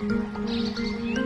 えっ?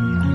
Mm-hmm.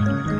Mm-hmm.